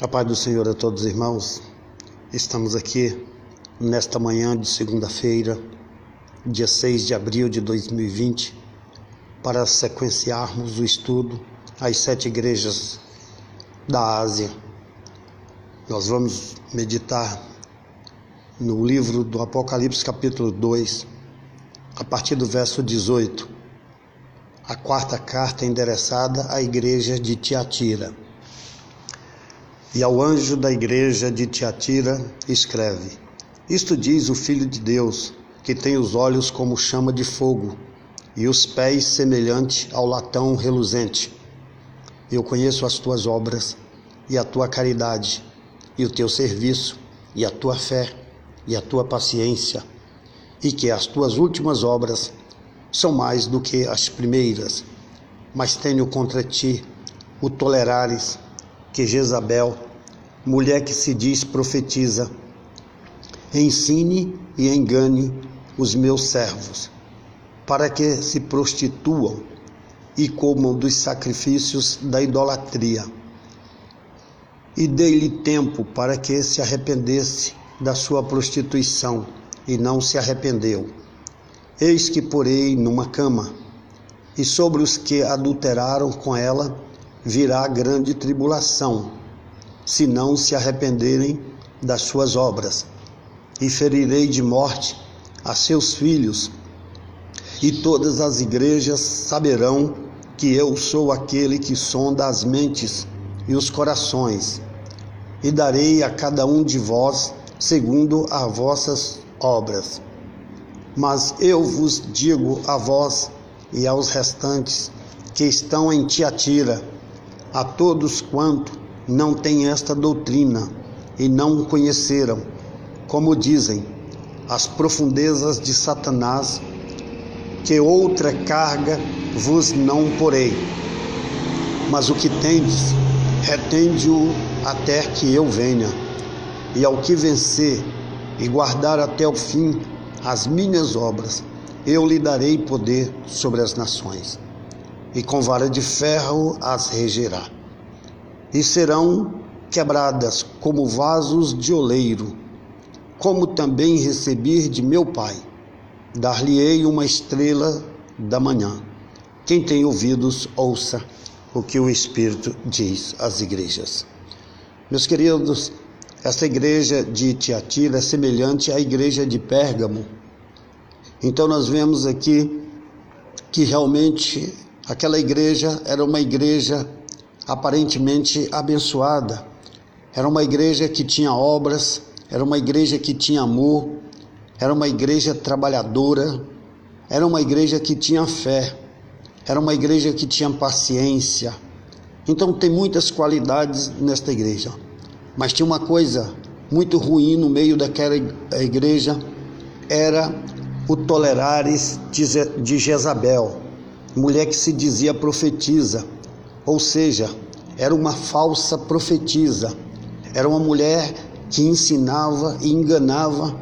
A paz do Senhor a todos os irmãos. Estamos aqui nesta manhã de segunda-feira, dia 6 de abril de 2020, para sequenciarmos o estudo às sete igrejas da Ásia. Nós vamos meditar no livro do Apocalipse, capítulo 2, a partir do verso 18. A quarta carta endereçada à igreja de Tiatira. E ao anjo da igreja de Tiatira escreve: Isto diz o Filho de Deus, que tem os olhos como chama de fogo e os pés semelhante ao latão reluzente. Eu conheço as tuas obras e a tua caridade, e o teu serviço, e a tua fé, e a tua paciência, e que as tuas últimas obras são mais do que as primeiras. Mas tenho contra ti o tolerares que Jezabel, mulher que se diz profetiza, ensine e engane os meus servos, para que se prostituam e comam dos sacrifícios da idolatria. E dei-lhe tempo para que se arrependesse da sua prostituição, e não se arrependeu. Eis que porei numa cama, e sobre os que adulteraram com ela virá grande tribulação, se não se arrependerem das suas obras. E ferirei de morte a seus filhos, e todas as igrejas saberão que eu sou aquele que sonda as mentes e os corações, e darei a cada um de vós segundo as vossas obras. Mas eu vos digo a vós e aos restantes que estão em Tiatira, a todos quanto não têm esta doutrina e não conheceram, como dizem, as profundezas de Satanás, que outra carga vos não porei. Mas o que tendes, retende-o até que eu venha. E ao que vencer e guardar até o fim as minhas obras, eu lhe darei poder sobre as nações e com vara de ferro as regerá. E serão quebradas como vasos de oleiro, como também recebi de meu Pai. Dar-lhe-ei uma estrela da manhã. Quem tem ouvidos, ouça o que o Espírito diz às igrejas. Meus queridos, esta igreja de Tiatira é semelhante à igreja de Pérgamo. Então nós vemos aqui que realmente Aquela igreja era uma igreja aparentemente abençoada, era uma igreja que tinha obras, era uma igreja que tinha amor, era uma igreja trabalhadora, era uma igreja que tinha fé, era uma igreja que tinha paciência. Então tem muitas qualidades nesta igreja. Mas tinha uma coisa muito ruim no meio daquela igreja, era o tolerares de Jezabel mulher que se dizia profetisa, ou seja, era uma falsa profetisa, era uma mulher que ensinava e enganava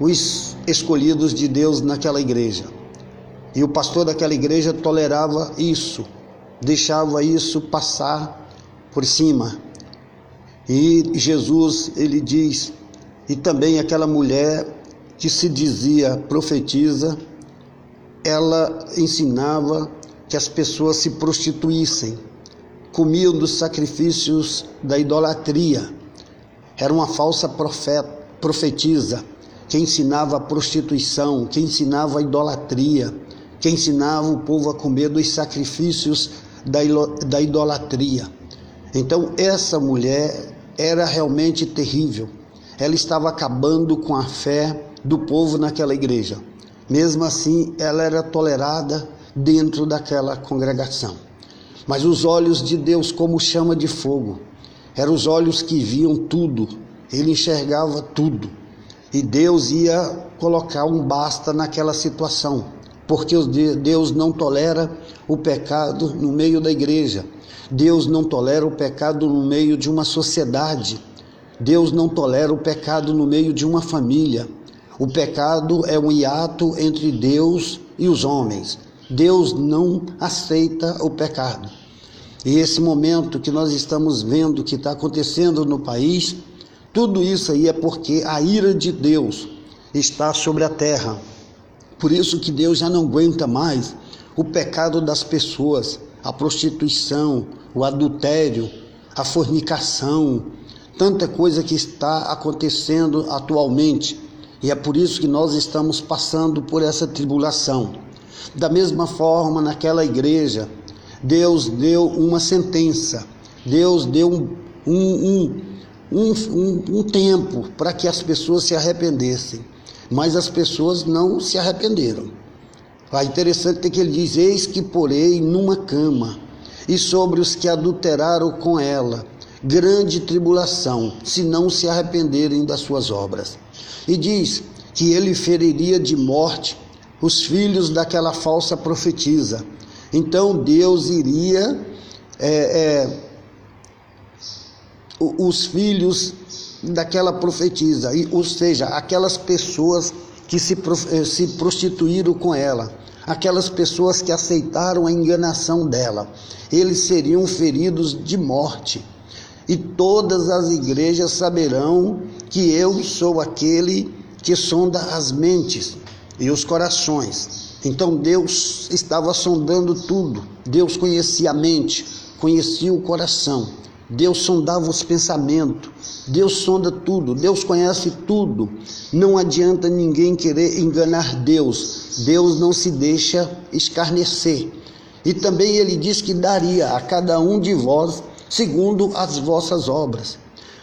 os escolhidos de Deus naquela igreja. E o pastor daquela igreja tolerava isso, deixava isso passar por cima. E Jesus, ele diz, e também aquela mulher que se dizia profetisa, ela ensinava que as pessoas se prostituíssem, comiam dos sacrifícios da idolatria. Era uma falsa profeta, profetisa que ensinava a prostituição, que ensinava a idolatria, que ensinava o povo a comer dos sacrifícios da, da idolatria. Então, essa mulher era realmente terrível. Ela estava acabando com a fé do povo naquela igreja. Mesmo assim, ela era tolerada dentro daquela congregação. Mas os olhos de Deus, como chama de fogo, eram os olhos que viam tudo, ele enxergava tudo. E Deus ia colocar um basta naquela situação, porque Deus não tolera o pecado no meio da igreja. Deus não tolera o pecado no meio de uma sociedade. Deus não tolera o pecado no meio de uma família. O pecado é um hiato entre Deus e os homens. Deus não aceita o pecado. E esse momento que nós estamos vendo que está acontecendo no país, tudo isso aí é porque a ira de Deus está sobre a terra. Por isso que Deus já não aguenta mais o pecado das pessoas, a prostituição, o adultério, a fornicação, tanta coisa que está acontecendo atualmente. E é por isso que nós estamos passando por essa tribulação. Da mesma forma, naquela igreja, Deus deu uma sentença, Deus deu um, um, um, um, um tempo para que as pessoas se arrependessem, mas as pessoas não se arrependeram. É interessante que ele diz: Eis que porei numa cama, e sobre os que adulteraram com ela, grande tribulação, se não se arrependerem das suas obras. E diz que ele feriria de morte os filhos daquela falsa profetisa. Então Deus iria, é, é, os filhos daquela profetisa, ou seja, aquelas pessoas que se, eh, se prostituíram com ela, aquelas pessoas que aceitaram a enganação dela, eles seriam feridos de morte. E todas as igrejas saberão que eu sou aquele que sonda as mentes e os corações. Então Deus estava sondando tudo. Deus conhecia a mente, conhecia o coração. Deus sondava os pensamentos. Deus sonda tudo. Deus conhece tudo. Não adianta ninguém querer enganar Deus. Deus não se deixa escarnecer. E também ele diz que daria a cada um de vós segundo as vossas obras.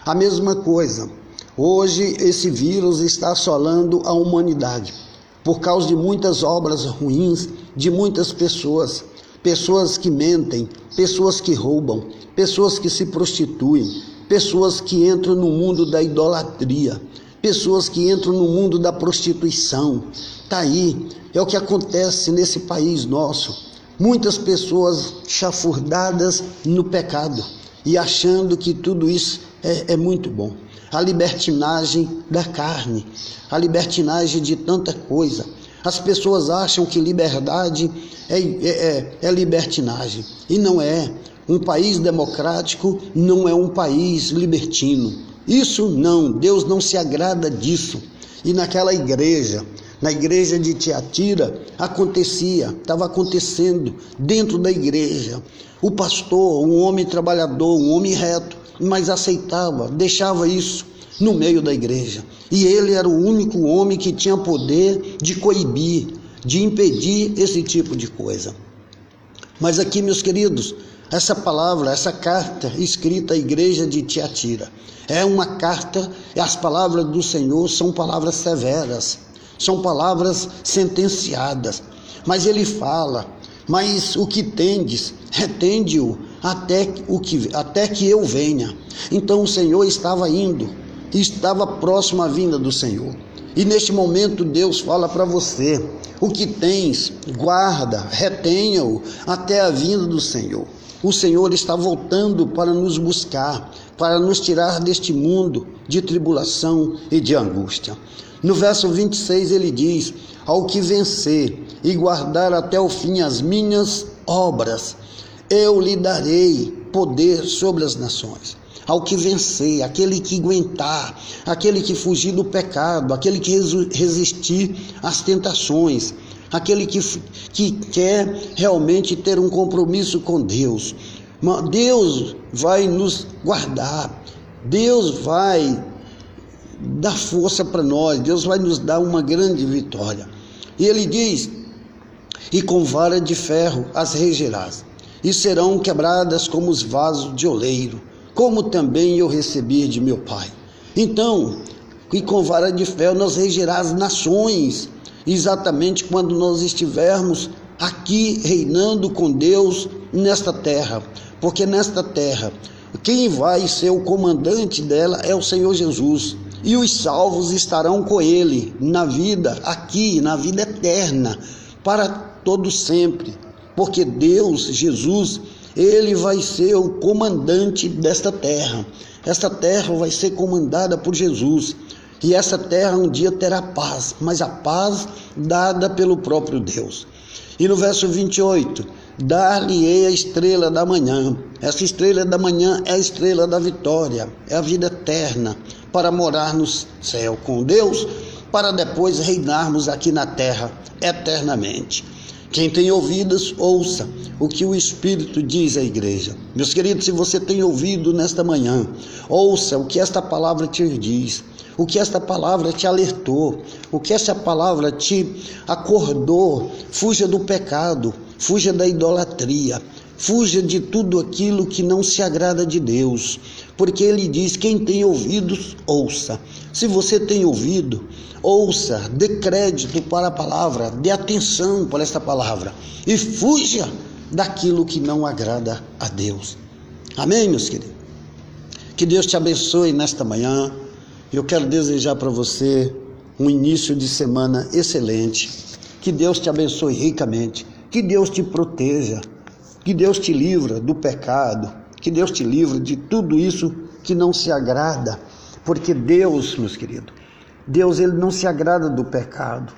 A mesma coisa. Hoje esse vírus está assolando a humanidade por causa de muitas obras ruins de muitas pessoas, pessoas que mentem, pessoas que roubam, pessoas que se prostituem, pessoas que entram no mundo da idolatria, pessoas que entram no mundo da prostituição. Tá aí, é o que acontece nesse país nosso. Muitas pessoas chafurdadas no pecado e achando que tudo isso é, é muito bom. A libertinagem da carne, a libertinagem de tanta coisa. As pessoas acham que liberdade é, é, é, é libertinagem e não é. Um país democrático não é um país libertino. Isso não, Deus não se agrada disso. E naquela igreja, na igreja de Tiatira, acontecia, estava acontecendo dentro da igreja. O pastor, um homem trabalhador, um homem reto, mas aceitava, deixava isso no meio da igreja. E ele era o único homem que tinha poder de coibir, de impedir esse tipo de coisa. Mas aqui, meus queridos, essa palavra, essa carta escrita à igreja de Tiatira, é uma carta, as palavras do Senhor são palavras severas são palavras sentenciadas. Mas ele fala: Mas o que tendes, retende-o até, o que, até que eu venha. Então o Senhor estava indo, estava próximo à vinda do Senhor. E neste momento Deus fala para você: o que tens, guarda, retenha-o até a vinda do Senhor. O Senhor está voltando para nos buscar, para nos tirar deste mundo de tribulação e de angústia. No verso 26 ele diz: Ao que vencer e guardar até o fim as minhas obras, eu lhe darei poder sobre as nações. Ao que vencer, aquele que aguentar, aquele que fugir do pecado, aquele que resistir às tentações, aquele que, que quer realmente ter um compromisso com Deus. Deus vai nos guardar, Deus vai dar força para nós, Deus vai nos dar uma grande vitória. E ele diz: E com vara de ferro as regerás, e serão quebradas como os vasos de oleiro, como também eu recebi de meu Pai. Então, e com vara de ferro nós regerás as nações, exatamente quando nós estivermos aqui reinando com Deus nesta terra, porque nesta terra quem vai ser o comandante dela é o Senhor Jesus e os salvos estarão com ele na vida aqui, na vida eterna, para todo sempre. Porque Deus, Jesus, ele vai ser o comandante desta terra. Esta terra vai ser comandada por Jesus. E essa terra um dia terá paz, mas a paz dada pelo próprio Deus. E no verso 28, dar-lhe-ei a estrela da manhã. Essa estrela da manhã é a estrela da vitória, é a vida eterna, para morar no céu com Deus, para depois reinarmos aqui na terra eternamente. Quem tem ouvidos, ouça o que o Espírito diz à igreja. Meus queridos, se você tem ouvido nesta manhã, ouça o que esta palavra te diz, o que esta palavra te alertou, o que esta palavra te acordou. Fuja do pecado, fuja da idolatria, fuja de tudo aquilo que não se agrada de Deus, porque ele diz: quem tem ouvidos, ouça. Se você tem ouvido, ouça, dê crédito para a palavra, dê atenção para esta palavra e fuja daquilo que não agrada a Deus. Amém, meus queridos? Que Deus te abençoe nesta manhã. Eu quero desejar para você um início de semana excelente. Que Deus te abençoe ricamente. Que Deus te proteja. Que Deus te livra do pecado. Que Deus te livre de tudo isso que não se agrada. Porque Deus, meus queridos, Deus ele não se agrada do pecado.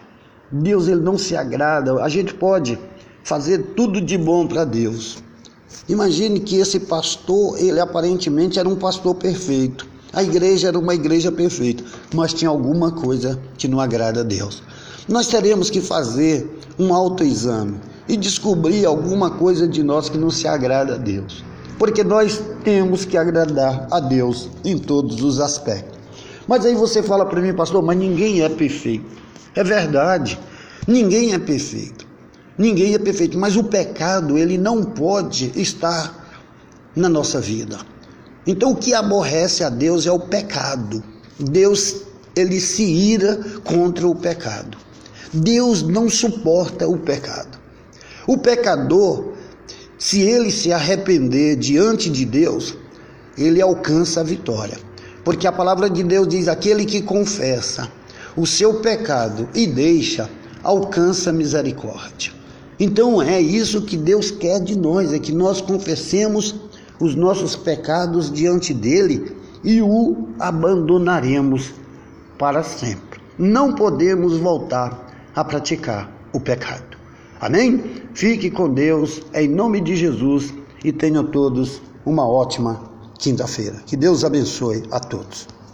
Deus ele não se agrada. A gente pode fazer tudo de bom para Deus. Imagine que esse pastor, ele aparentemente era um pastor perfeito. A igreja era uma igreja perfeita, mas tinha alguma coisa que não agrada a Deus. Nós teremos que fazer um autoexame e descobrir alguma coisa de nós que não se agrada a Deus. Porque nós temos que agradar a Deus em todos os aspectos. Mas aí você fala para mim, pastor, mas ninguém é perfeito. É verdade, ninguém é perfeito. Ninguém é perfeito, mas o pecado, ele não pode estar na nossa vida. Então o que aborrece a Deus é o pecado. Deus, ele se ira contra o pecado. Deus não suporta o pecado. O pecador, se ele se arrepender diante de Deus, ele alcança a vitória. Porque a palavra de Deus diz: aquele que confessa o seu pecado e deixa, alcança misericórdia. Então é isso que Deus quer de nós, é que nós confessemos os nossos pecados diante dele e o abandonaremos para sempre. Não podemos voltar a praticar o pecado. Amém? Fique com Deus, em nome de Jesus, e tenham todos uma ótima quinta-feira. Que Deus abençoe a todos.